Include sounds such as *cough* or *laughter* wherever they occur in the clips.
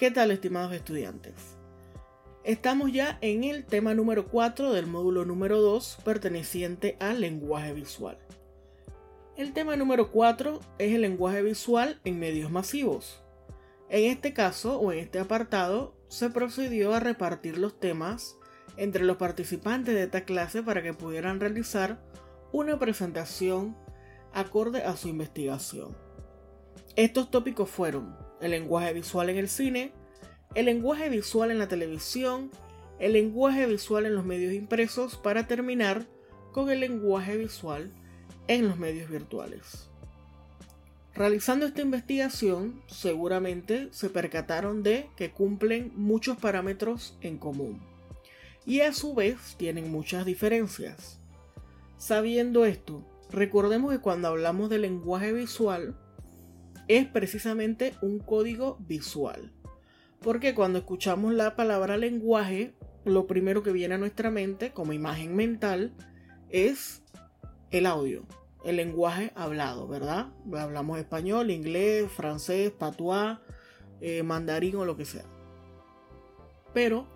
¿Qué tal estimados estudiantes? Estamos ya en el tema número 4 del módulo número 2 perteneciente al lenguaje visual. El tema número 4 es el lenguaje visual en medios masivos. En este caso o en este apartado se procedió a repartir los temas entre los participantes de esta clase para que pudieran realizar una presentación acorde a su investigación. Estos tópicos fueron el lenguaje visual en el cine, el lenguaje visual en la televisión, el lenguaje visual en los medios impresos para terminar con el lenguaje visual en los medios virtuales. Realizando esta investigación, seguramente se percataron de que cumplen muchos parámetros en común y a su vez tienen muchas diferencias. Sabiendo esto, recordemos que cuando hablamos de lenguaje visual, es precisamente un código visual. Porque cuando escuchamos la palabra lenguaje, lo primero que viene a nuestra mente como imagen mental es el audio, el lenguaje hablado, ¿verdad? Hablamos español, inglés, francés, patois, eh, mandarín o lo que sea. Pero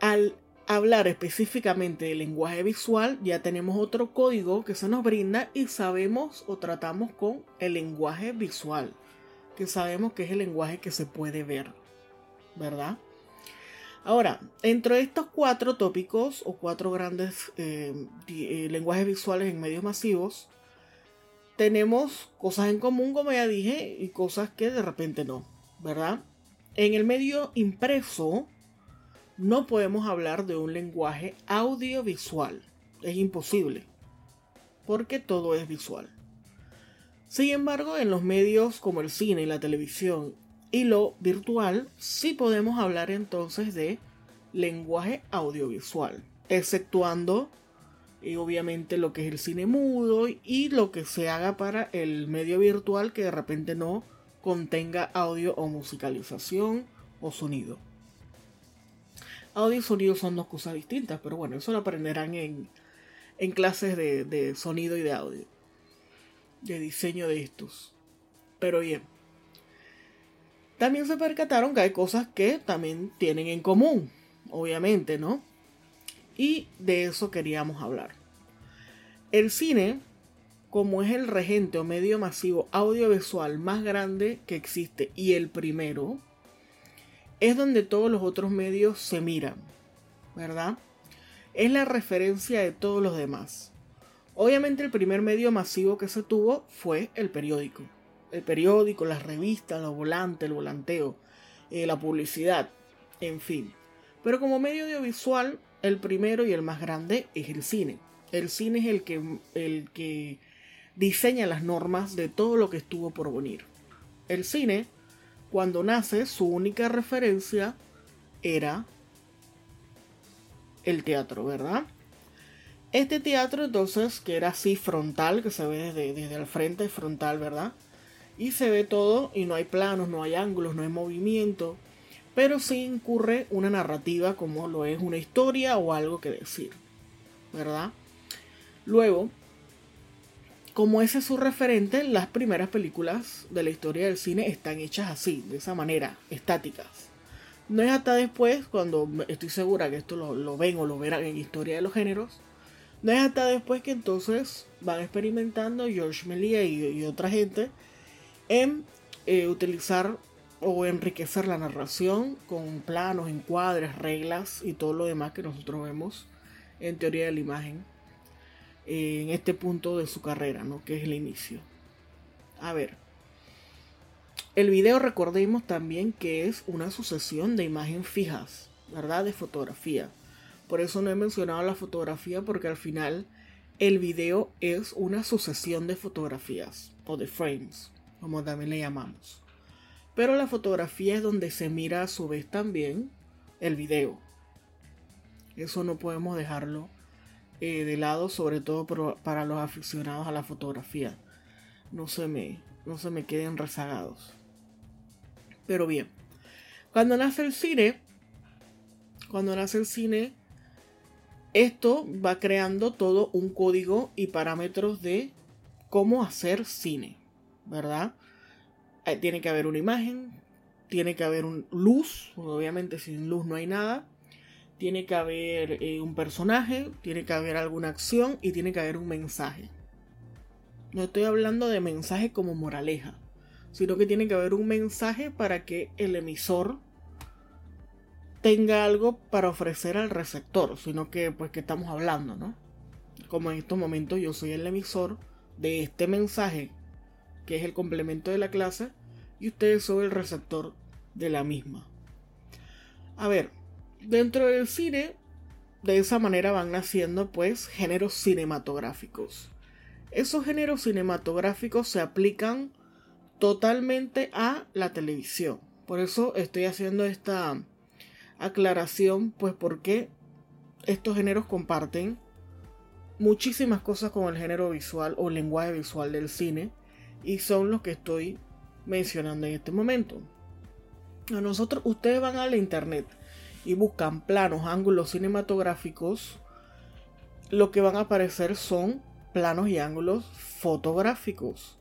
al hablar específicamente del lenguaje visual, ya tenemos otro código que se nos brinda y sabemos o tratamos con el lenguaje visual, que sabemos que es el lenguaje que se puede ver, ¿verdad? Ahora, entre estos cuatro tópicos o cuatro grandes eh, eh, lenguajes visuales en medios masivos, tenemos cosas en común, como ya dije, y cosas que de repente no, ¿verdad? En el medio impreso, no podemos hablar de un lenguaje audiovisual. Es imposible, porque todo es visual. Sin embargo, en los medios como el cine y la televisión y lo virtual, sí podemos hablar entonces de lenguaje audiovisual, exceptuando y obviamente lo que es el cine mudo y lo que se haga para el medio virtual que de repente no contenga audio o musicalización o sonido. Audio y sonido son dos cosas distintas, pero bueno, eso lo aprenderán en, clases de, de sonido y de audio, de diseño de estos. Pero bien, también se percataron que hay cosas que también tienen en común, obviamente, ¿no? Y de eso queríamos hablar. El cine, como es el regente o medio masivo audiovisual más grande que existe y el primero, es donde todos los otros medios se miran, ¿verdad? Es la referencia de todos los demás. Obviamente el primer medio masivo que se tuvo fue el periódico. El periódico, las revistas, los volantes, el volanteo, eh, la publicidad, en fin. Pero como medio audiovisual, el primero y el más grande es el cine. El cine es el que, el que diseña las normas de todo lo que estuvo por venir. El cine cuando nace, su única referencia era el teatro, ¿verdad? Este teatro entonces, que era así frontal, que se ve desde, desde el frente frontal, ¿verdad? Y se ve todo y no hay planos, no hay ángulos, no hay movimiento, pero sí incurre una narrativa como lo es una historia o algo que decir, ¿verdad? Luego, como ese es su referente, las primeras películas de la historia del cine están hechas así, de esa manera, estáticas. No es hasta después, cuando estoy segura que esto lo, ven o lo verán en Historia de los Géneros, no es hasta después que entonces van experimentando George Melia y, otra gente en eh, utilizar o enriquecer la narración con planos, encuadres, reglas y todo lo demás que nosotros vemos en teoría de la imagen en este punto de su carrera, ¿no? Que es el inicio. A ver. El video recordemos también que es una sucesión de imágenes fijas, ¿verdad? De fotografía. Por eso no he mencionado la fotografía porque al final el video es una sucesión de fotografías o de frames, como también le llamamos. Pero la fotografía es donde se mira a su vez también el video. Eso no podemos dejarlo eh, de lado, sobre todo para los aficionados a la fotografía. No se me, no se me queden rezagados. Pero bien, cuando nace el cine, cuando nace el cine, esto va creando todo un código y parámetros de cómo hacer cine, ¿verdad? Eh, tiene que haber una imagen, tiene que haber un luz, obviamente sin luz no hay nada. Tiene que haber eh, un personaje, tiene que haber alguna acción y tiene que haber un mensaje. No estoy hablando de mensaje como moraleja, sino que tiene que haber un mensaje para que el emisor tenga algo para ofrecer al receptor, sino que pues que estamos hablando, ¿no? Como en estos momentos yo soy el emisor de este mensaje, que es el complemento de la clase, y ustedes son el receptor de la misma. A ver, dentro del cine, de esa manera van naciendo pues géneros cinematográficos. Esos géneros cinematográficos se aplican totalmente a la televisión. Por eso estoy haciendo esta aclaración, pues porque estos géneros comparten muchísimas cosas con el género visual o lenguaje visual del cine y son los que estoy mencionando en este momento. A nosotros, ustedes van a la internet y buscan planos, ángulos cinematográficos, lo que van a aparecer son planos y ángulos fotográficos.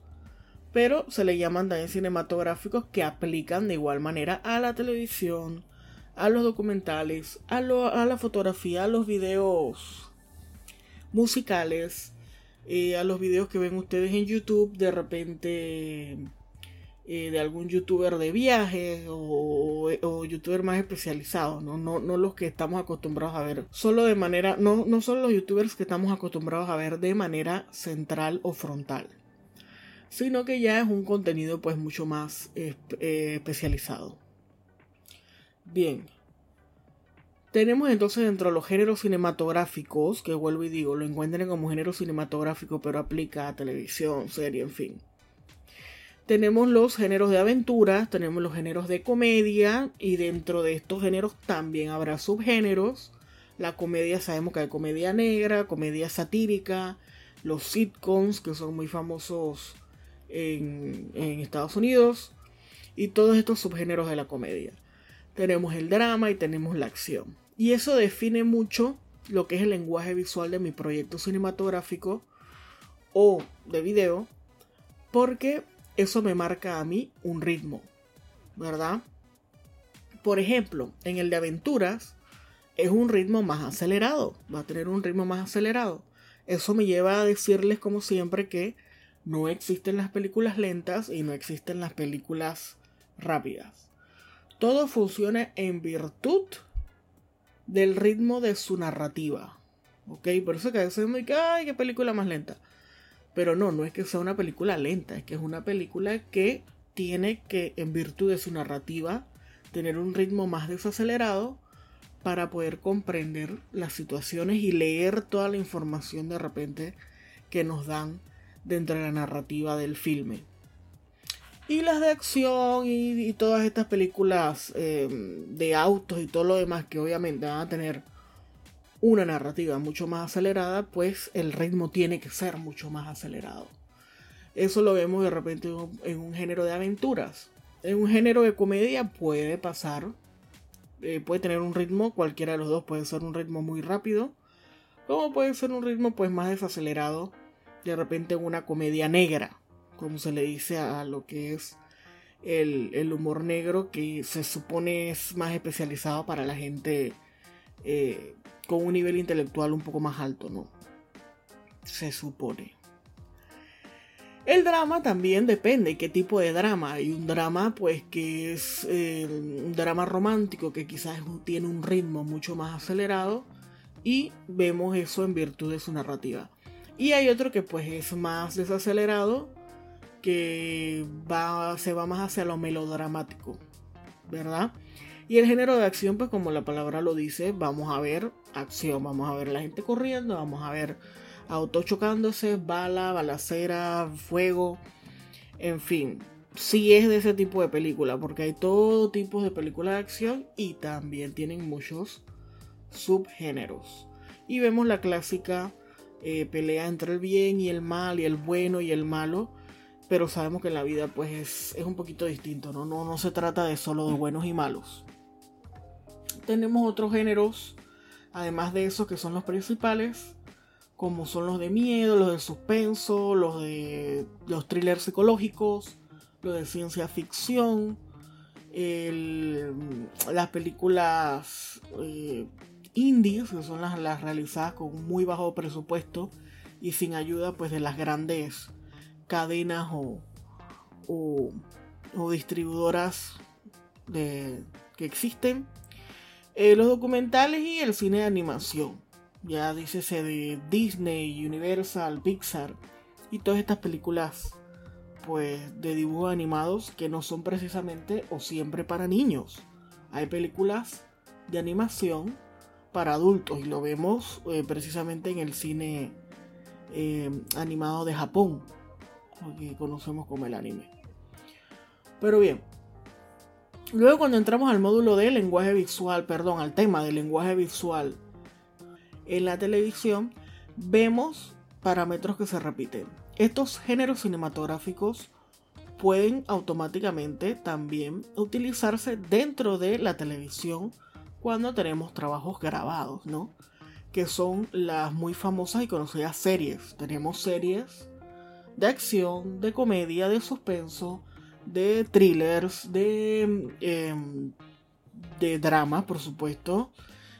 Pero se le llaman también cinematográficos que aplican de igual manera a la televisión, a los documentales, a, a la fotografía, a los videos musicales, eh, a los videos que ven ustedes en YouTube, de repente eh, de algún youtuber de viajes o, o, youtuber más especializado, ¿no? No, no los que estamos acostumbrados a ver solo de manera, no, no son los youtubers que estamos acostumbrados a ver de manera central o frontal, sino que ya es un contenido pues mucho más eh, especializado. Bien, tenemos entonces dentro de los géneros cinematográficos, que vuelvo y digo, lo encuentren como género cinematográfico, pero aplica a televisión, serie, en fin. Tenemos los géneros de aventuras, tenemos los géneros de comedia, y dentro de estos géneros también habrá subgéneros. La comedia sabemos que hay comedia negra, comedia satírica, los sitcoms, que son muy famosos en, en Estados Unidos, y todos estos subgéneros de la comedia tenemos el drama y tenemos la acción. Y eso define mucho lo que es el lenguaje visual de mi proyecto cinematográfico o de video, porque eso me marca a mí un ritmo, ¿verdad? Por ejemplo, en el de aventuras es un ritmo más acelerado, va a tener un ritmo más acelerado. Eso me lleva a decirles como siempre que no existen las películas lentas y no existen las películas rápidas todo funciona en virtud del ritmo de su narrativa. ¿Ok? Por eso que a veces me ay, qué película más lenta. Pero no, no es que sea una película lenta, es que es una película que tiene que, en virtud de su narrativa, tener un ritmo más desacelerado para poder comprender las situaciones y leer toda la información de repente que nos dan dentro de la narrativa del filme. Y las de acción y, todas estas películas eh, de autos y todo lo demás que obviamente van a tener una narrativa mucho más acelerada, pues el ritmo tiene que ser mucho más acelerado. Eso lo vemos de repente en un género de aventuras. En un género de comedia puede pasar, eh, puede tener un ritmo, cualquiera de los dos puede ser un ritmo muy rápido, como puede ser un ritmo pues más desacelerado, de repente en una comedia negra como se le dice a lo que es el, humor negro, que se supone es más especializado para la gente eh, con un nivel intelectual un poco más alto, ¿no? Se supone. El drama también depende qué tipo de drama. Hay un drama pues que es eh, un drama romántico que quizás tiene un ritmo mucho más acelerado y vemos eso en virtud de su narrativa. Y hay otro que pues es más desacelerado que va, se va más hacia lo melodramático, ¿verdad? Y el género de acción, pues como la palabra lo dice, vamos a ver acción, vamos a ver la gente corriendo, vamos a ver autos chocándose, bala, balacera, fuego, en fin, sí es de ese tipo de película, porque hay todo tipo de películas de acción y también tienen muchos subgéneros. Y vemos la clásica eh, pelea entre el bien y el mal, y el bueno y el malo, pero sabemos que en la vida pues es, un poquito distinto, ¿no? ¿no? No se trata de solo de buenos y malos. Tenemos otros géneros, además de esos que son los principales, como son los de miedo, los de suspenso, los de los thrillers psicológicos, los de ciencia ficción, las películas eh, indies, que son las, realizadas con muy bajo presupuesto y sin ayuda pues de las grandes cadenas o, o, distribuidoras que existen. Eh, los documentales y el cine de animación. Ya dícese de Disney, Universal, Pixar y todas estas películas pues de dibujos animados que no son precisamente o siempre para niños. Hay películas de animación para adultos y lo vemos eh, precisamente en el cine eh, animado de Japón, que conocemos como el anime. Pero bien, luego cuando entramos al módulo de lenguaje visual, perdón, al tema del lenguaje visual en la televisión, vemos parámetros que se repiten. Estos géneros cinematográficos pueden automáticamente también utilizarse dentro de la televisión cuando tenemos trabajos grabados, ¿no? Que son las muy famosas y conocidas series. Tenemos series de acción, de comedia, de suspenso, de thrillers, de, em, de drama, por supuesto,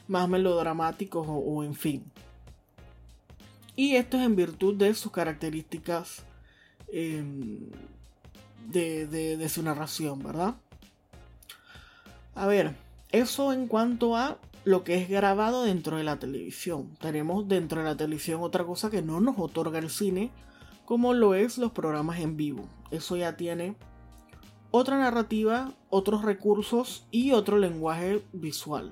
más melodramáticos o, en fin. Y esto es en virtud de sus características em, de, de su narración, ¿verdad? A ver, eso en cuanto a lo que es grabado dentro de la televisión. Tenemos dentro de la televisión otra cosa que no nos otorga el cine, como lo es los programas en vivo. Eso ya tiene otra narrativa, otros recursos y otro lenguaje visual.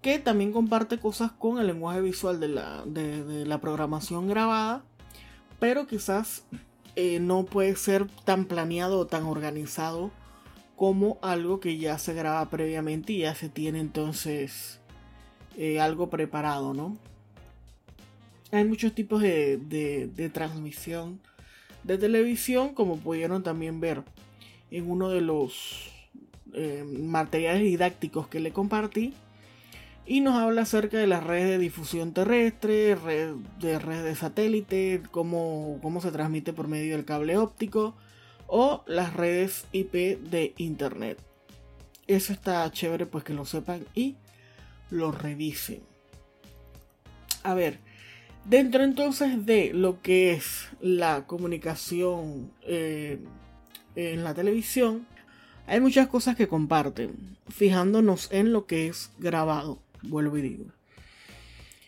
Que también comparte cosas con el lenguaje visual de la, de, la programación grabada, pero quizás eh, no puede ser tan planeado o tan organizado como algo que ya se graba previamente y ya se tiene entonces eh, algo preparado, ¿no? Hay muchos tipos de, transmisión de televisión, como pudieron también ver en uno de los eh, materiales didácticos que le compartí. Y nos habla acerca de las redes de difusión terrestre, de redes de satélite, cómo, cómo se transmite por medio del cable óptico o las redes IP de internet. Eso está chévere pues que lo sepan y lo revisen. A ver, Dentro entonces de lo que es la comunicación eh, en la televisión, hay muchas cosas que comparten, fijándonos en lo que es grabado, vuelvo y digo.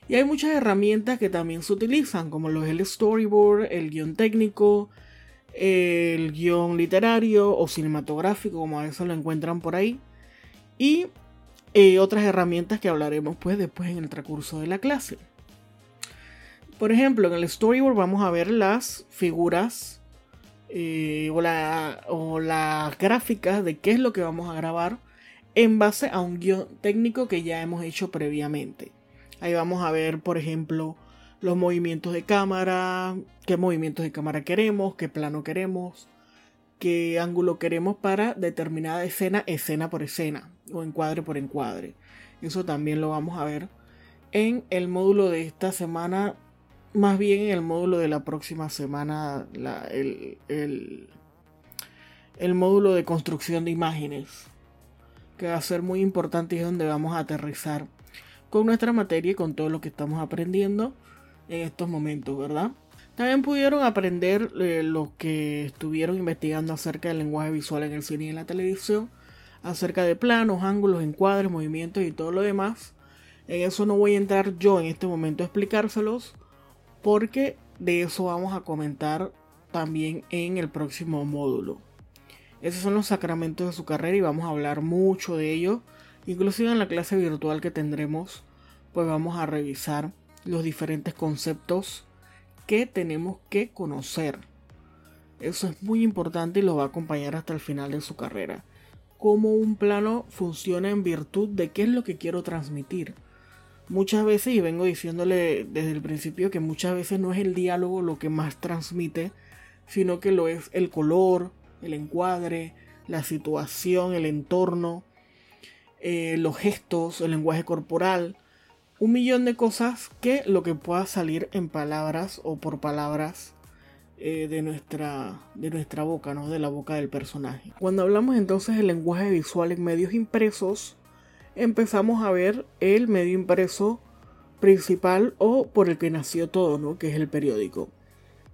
Y hay muchas herramientas que también se utilizan, como lo es el storyboard, el guion técnico, el guion literario o cinematográfico, como a veces lo encuentran por ahí, y eh, otras herramientas que hablaremos pues después en el transcurso de la clase. Por ejemplo, en el storyboard vamos a ver las figuras eh, o, las gráficas de qué es lo que vamos a grabar en base a un guion técnico que ya hemos hecho previamente. Ahí vamos a ver, por ejemplo, los movimientos de cámara, qué movimientos de cámara queremos, qué plano queremos, qué ángulo queremos para determinada escena, escena por escena o encuadre por encuadre. Eso también lo vamos a ver en el módulo de esta semana más bien en el módulo de la próxima semana, el, el, módulo de construcción de imágenes, que va a ser muy importante y es donde vamos a aterrizar con nuestra materia y con todo lo que estamos aprendiendo en estos momentos, ¿verdad? También pudieron aprender eh, lo que estuvieron investigando acerca del lenguaje visual en el cine y en la televisión, acerca de planos, ángulos, encuadres, movimientos y todo lo demás. En eso no voy a entrar yo en este momento a explicárselos, porque de eso vamos a comentar también en el próximo módulo. Esos son los sacramentos de su carrera y vamos a hablar mucho de ello. Inclusive en la clase virtual que tendremos, pues vamos a revisar los diferentes conceptos que tenemos que conocer. Eso es muy importante y lo va a acompañar hasta el final de su carrera. Cómo un plano funciona en virtud de qué es lo que quiero transmitir muchas veces, y vengo diciéndole desde el principio, que muchas veces no es el diálogo lo que más transmite, sino que lo es el color, el encuadre, la situación, el entorno, eh, los gestos, el lenguaje corporal, un millón de cosas que lo que pueda salir en palabras o por palabras eh, de, nuestra, de nuestra boca, ¿no? de la boca del personaje. Cuando hablamos entonces del lenguaje visual en medios impresos, empezamos a ver el medio impreso principal o por el que nació todo, ¿no? que es el periódico.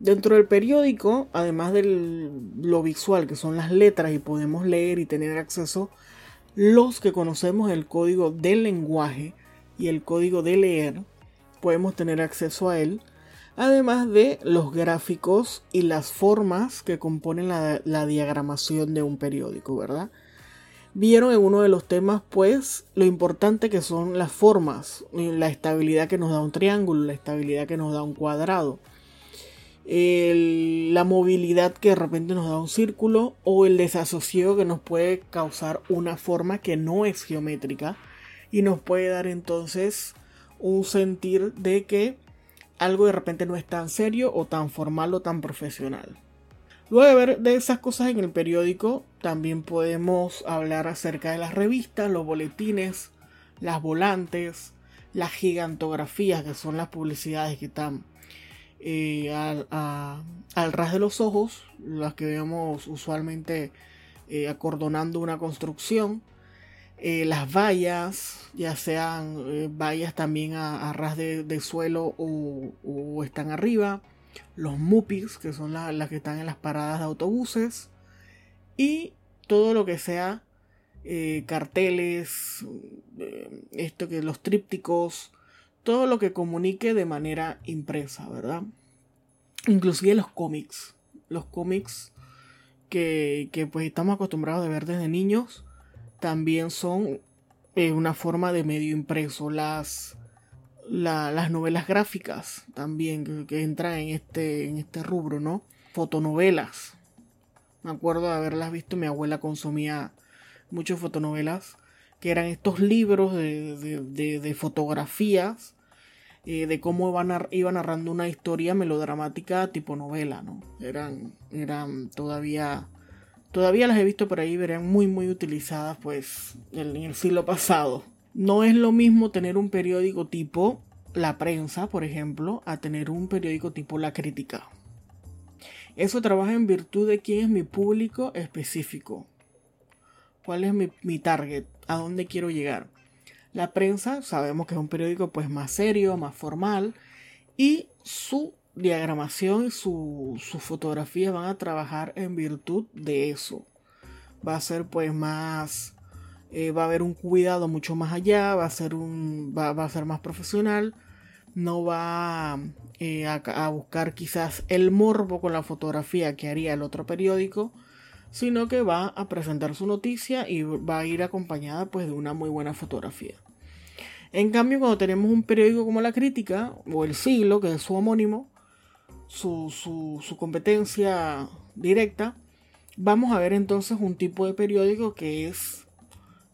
Dentro del periódico, además de lo visual, que son las letras y podemos leer y tener acceso, los que conocemos el código del lenguaje y el código de leer, podemos tener acceso a él, además de los gráficos y las formas que componen la, la diagramación de un periódico, ¿verdad? Vieron en uno de los temas, pues, lo importante que son las formas, la estabilidad que nos da un triángulo, la estabilidad que nos da un cuadrado la movilidad que de repente nos da un círculo o el desasosiego que nos puede causar una forma que no es geométrica y nos puede dar entonces un sentir de que algo de repente no es tan serio o tan formal o tan profesional. Luego de ver de esas cosas en el periódico, también podemos hablar acerca de las revistas, los boletines, las volantes, las gigantografías, que son las publicidades que están eh, al, ras de los ojos, las que vemos usualmente eh, acordonando una construcción, eh, las vallas, ya sean vallas también a, ras de, suelo o, están arriba, los mupis, que son las que están en las paradas de autobuses, y todo lo que sea carteles, esto que los trípticos, todo lo que comunique de manera impresa, ¿verdad? Inclusive los cómics. Los cómics que, que pues estamos acostumbrados a ver desde niños también son eh, una forma de medio impreso. Las, las novelas gráficas también que, entran en este, en este rubro, ¿no? Fotonovelas. Me acuerdo de haberlas visto, mi abuela consumía muchas fotonovelas que eran estos libros de, fotografías, eh, de cómo iba narrando una historia melodramática tipo novela, ¿no? Eran, eran todavía, todavía las he visto por ahí, eran muy, muy utilizadas, pues, en el siglo pasado. No es lo mismo tener un periódico tipo La Prensa, por ejemplo, a tener un periódico tipo La Crítica. Eso trabaja en virtud de quién es mi público específico. ¿Cuál es mi, target? ¿A dónde quiero llegar? La prensa sabemos que es un periódico pues más serio, más formal y su diagramación y su, fotografía van a trabajar en virtud de eso. Va a ser pues más... Eh, va a haber un cuidado mucho más allá, va a ser, un, va, a ser más profesional, no va eh, a buscar quizás el morbo con la fotografía que haría el otro periódico, sino que va a presentar su noticia y va a ir acompañada pues de una muy buena fotografía. En cambio, cuando tenemos un periódico como La Crítica o El Siglo, que es su homónimo, su, su competencia directa, vamos a ver entonces un tipo de periódico que es,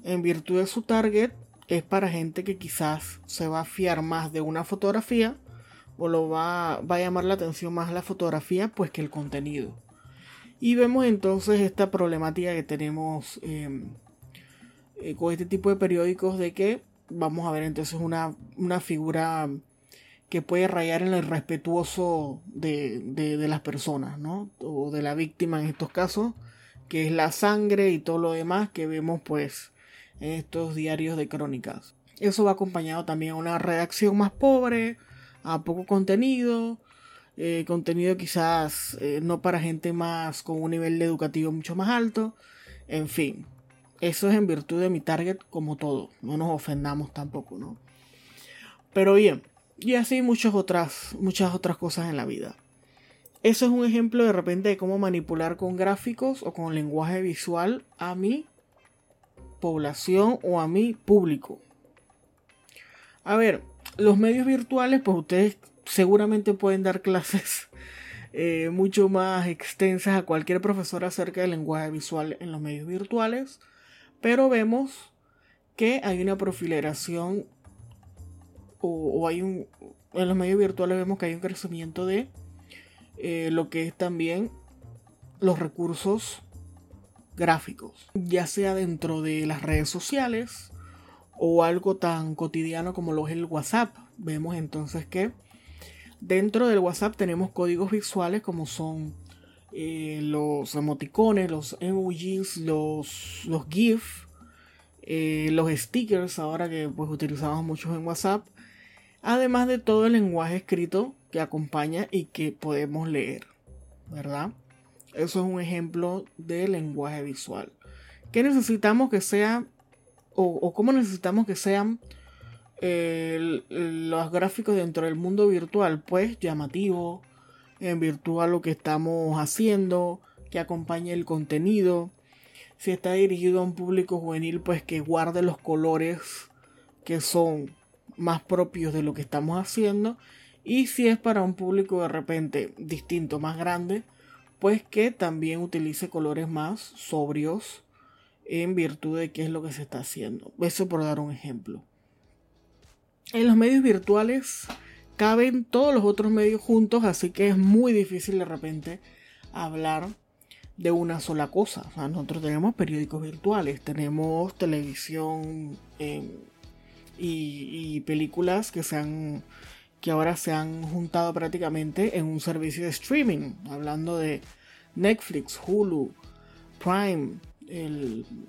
en virtud de su target, es para gente que quizás se va a fiar más de una fotografía o lo va, a llamar la atención más la fotografía pues que el contenido. Y vemos entonces esta problemática que tenemos em, eh, con este tipo de periódicos de que vamos a ver entonces una, figura que puede rayar en el respetuoso de, de, las personas, ¿no? O de la víctima en estos casos, que es la sangre y todo lo demás que vemos pues en estos diarios de crónicas. Eso va acompañado también a una redacción más pobre, a poco contenido, eh, contenido quizás eh, no para gente más con un nivel educativo mucho más alto, en fin, eso es en virtud de mi target como todo, no nos ofendamos tampoco, ¿no? Pero bien, y así muchas otras, muchas otras cosas en la vida. Eso es un ejemplo de repente de cómo manipular con gráficos o con lenguaje visual a mi población o a mi público. A ver, los medios virtuales, pues ustedes seguramente pueden dar clases *laughs* eh, mucho más extensas a cualquier profesor acerca del lenguaje visual en los medios virtuales, pero vemos que hay una profileración o, hay un en los medios virtuales vemos que hay un crecimiento de eh, lo que es también los recursos gráficos, ya sea dentro de las redes sociales o algo tan cotidiano como lo es el WhatsApp. Vemos entonces que Dentro del WhatsApp tenemos códigos visuales como son eh, los emoticones, los emojis, los, los GIF, eh, los stickers, ahora que pues utilizamos muchos en WhatsApp, además de todo el lenguaje escrito que acompaña y que podemos leer, ¿verdad? Eso es un ejemplo de lenguaje visual. ¿Qué necesitamos que sea o, cómo necesitamos que sean eh, los gráficos dentro del mundo virtual? Pues llamativo, en virtual lo que estamos haciendo, que acompañe el contenido. Si está dirigido a un público juvenil, pues que guarde los colores que son más propios de lo que estamos haciendo. Y si es para un público de repente distinto, más grande, pues que también utilice colores más sobrios en virtud de qué es lo que se está haciendo. Eso por dar un ejemplo. En los medios virtuales caben todos los otros medios juntos, así que es muy difícil de repente hablar de una sola cosa. nosotros tenemos periódicos virtuales, tenemos televisión em, y, películas que se han que ahora se han juntado prácticamente en un servicio de streaming, hablando de Netflix, Hulu, Prime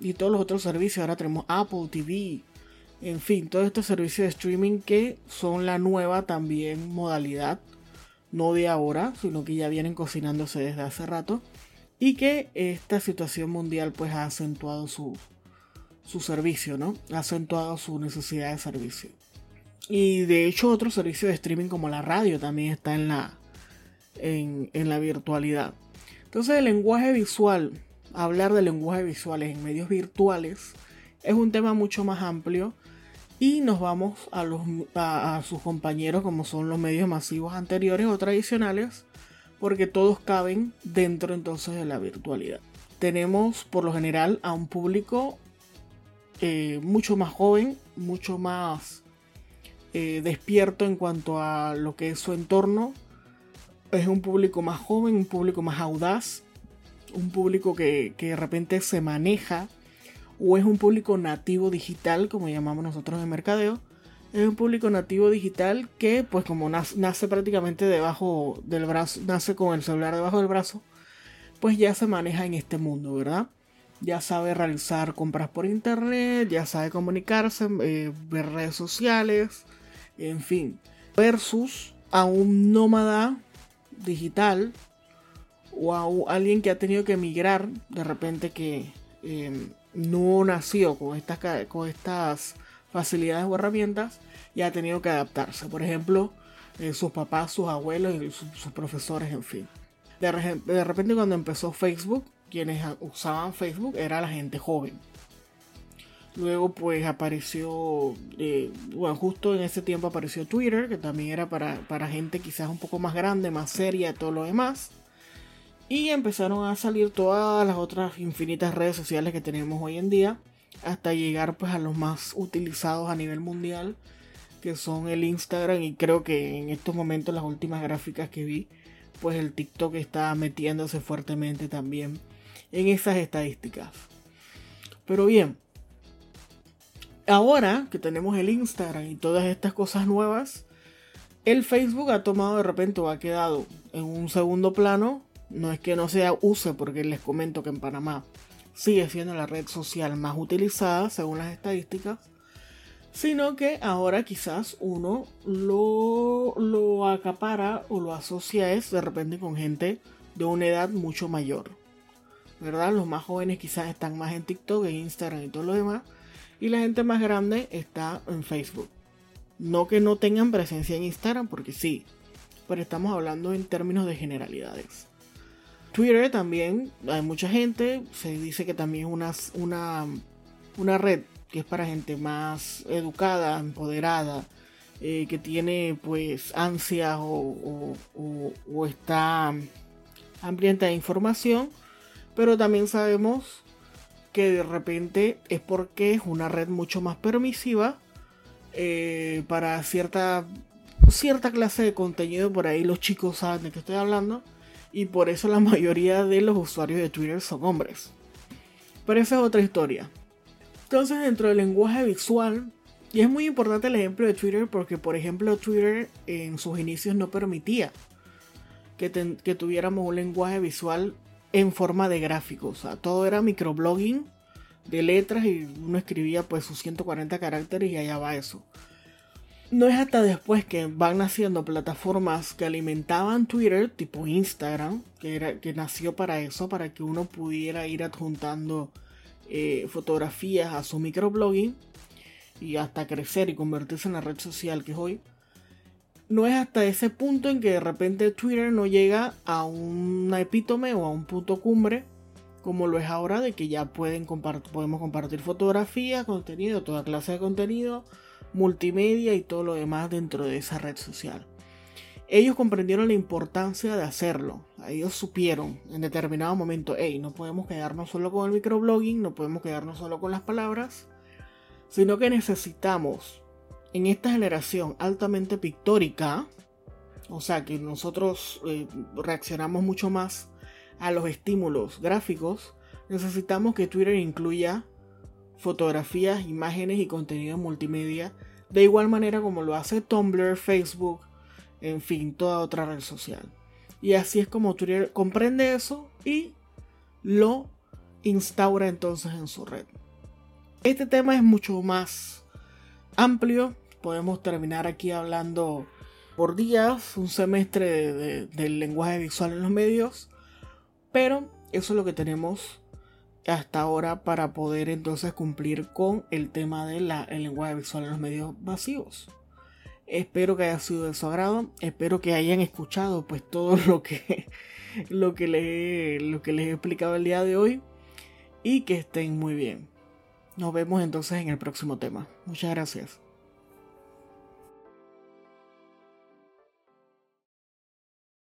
y todos los otros servicios. Ahora tenemos Apple TV, en fin, todos estos servicios de streaming que son la nueva también modalidad, no de ahora, sino que ya vienen cocinándose desde hace rato y que esta situación mundial pues ha acentuado su, su servicio, ¿no? Ha acentuado su necesidad de servicio. Y de hecho otro servicio de streaming como la radio también está en la, en, en la virtualidad. Entonces el lenguaje visual, hablar de lenguaje visuales en medios virtuales, es un tema mucho más amplio y nos vamos a, los, a, sus compañeros como son los medios masivos anteriores o tradicionales porque todos caben dentro entonces de la virtualidad. Tenemos por lo general a un público eh, mucho más joven, mucho más eh, despierto en cuanto a lo que es su entorno, es un público más joven, un público más audaz, un público que, de repente se maneja, o es un público nativo digital, como llamamos nosotros en mercadeo. Es un público nativo digital que, pues como nace, prácticamente debajo del brazo, nace con el celular debajo del brazo, pues ya se maneja en este mundo, ¿verdad? Ya sabe realizar compras por internet, ya sabe comunicarse, eh, ver redes sociales, en fin. Versus a un nómada digital o a alguien que ha tenido que emigrar de repente que em, no nació con estas, con estas facilidades o herramientas y ha tenido que adaptarse. Por ejemplo, eh, sus papás, sus abuelos sus, profesores, en fin. De, de repente cuando empezó Facebook, quienes usaban Facebook era la gente joven. Luego pues apareció, eh, bueno, justo en ese tiempo apareció Twitter, que también era para, gente quizás un poco más grande, más seria, todo lo demás. Y empezaron a salir todas las otras infinitas redes sociales que tenemos hoy en día, hasta llegar pues a los más utilizados a nivel mundial, que son el Instagram y creo que en estos momentos las últimas gráficas que vi, pues el TikTok está metiéndose fuertemente también en esas estadísticas. Pero bien, ahora que tenemos el Instagram y todas estas cosas nuevas, el Facebook ha tomado de repente o ha quedado en un segundo plano. No es que no se use, porque les comento que en Panamá sigue siendo la red social más utilizada según las estadísticas, sino que ahora quizás uno lo, lo acapara o lo asocia de repente con gente de una edad mucho mayor. ¿Verdad? Los más jóvenes quizás están más en TikTok, en Instagram y todo lo demás y la gente más grande está en Facebook. No que no tengan presencia en Instagram, porque sí, pero estamos hablando en términos de generalidades. Twitter también, hay mucha gente, se dice que también es una, una, una red que es para gente más educada, empoderada, eh, que tiene pues ansias o, o, está hambrienta de información, pero también sabemos que de repente es porque es una red mucho más permisiva eh, para cierta, cierta clase de contenido. Por ahí los chicos saben de qué estoy hablando. Y por eso la *laughs* mayoría de los usuarios de Twitter son hombres. Pero esa es otra historia. Entonces dentro del lenguaje visual, Y es muy importante el ejemplo de Twitter porque, por ejemplo, Twitter en sus inicios no permitía que, que tuviéramos un lenguaje visual en forma de gráficos. O sea, todo era microblogging de letras y uno escribía pues sus 140 caracteres y allá va eso. No es hasta después que van naciendo plataformas que alimentaban Twitter, tipo Instagram, que, era, que nació para eso, para que uno pudiera ir adjuntando eh, fotografías a su microblogging y hasta crecer y convertirse en la red social que es hoy. No es hasta ese punto en que de repente Twitter no llega a una epítome o a un punto cumbre como lo es ahora de que ya pueden podemos compartir fotografías, contenido, toda clase de contenido, multimedia y todo lo demás dentro de esa red social. Ellos comprendieron la importancia de hacerlo. Ellos supieron en determinado momento, hey, no podemos quedarnos solo con el microblogging, no podemos quedarnos solo con las palabras, sino que necesitamos en esta generación altamente pictórica, o sea que nosotros eh, reaccionamos mucho más a los estímulos gráficos, necesitamos que Twitter incluya fotografías, imágenes y contenido multimedia, de igual manera como lo hace Tumblr, Facebook, en fin, toda otra red social. Y así es como Twitter comprende eso y lo instaura entonces en su red. Este tema es mucho más amplio. Podemos terminar aquí hablando por días, un semestre del lenguaje visual en los medios. Pero eso es lo que tenemos hasta ahora para poder entonces cumplir con el tema del lenguaje visual en los medios masivos. Espero que haya sido de su agrado. Espero que hayan escuchado pues todo *laughs* lo que, lo que, les, lo que les he explicado el día de hoy. Y que estén muy bien. Nos vemos entonces en el próximo tema. Muchas gracias.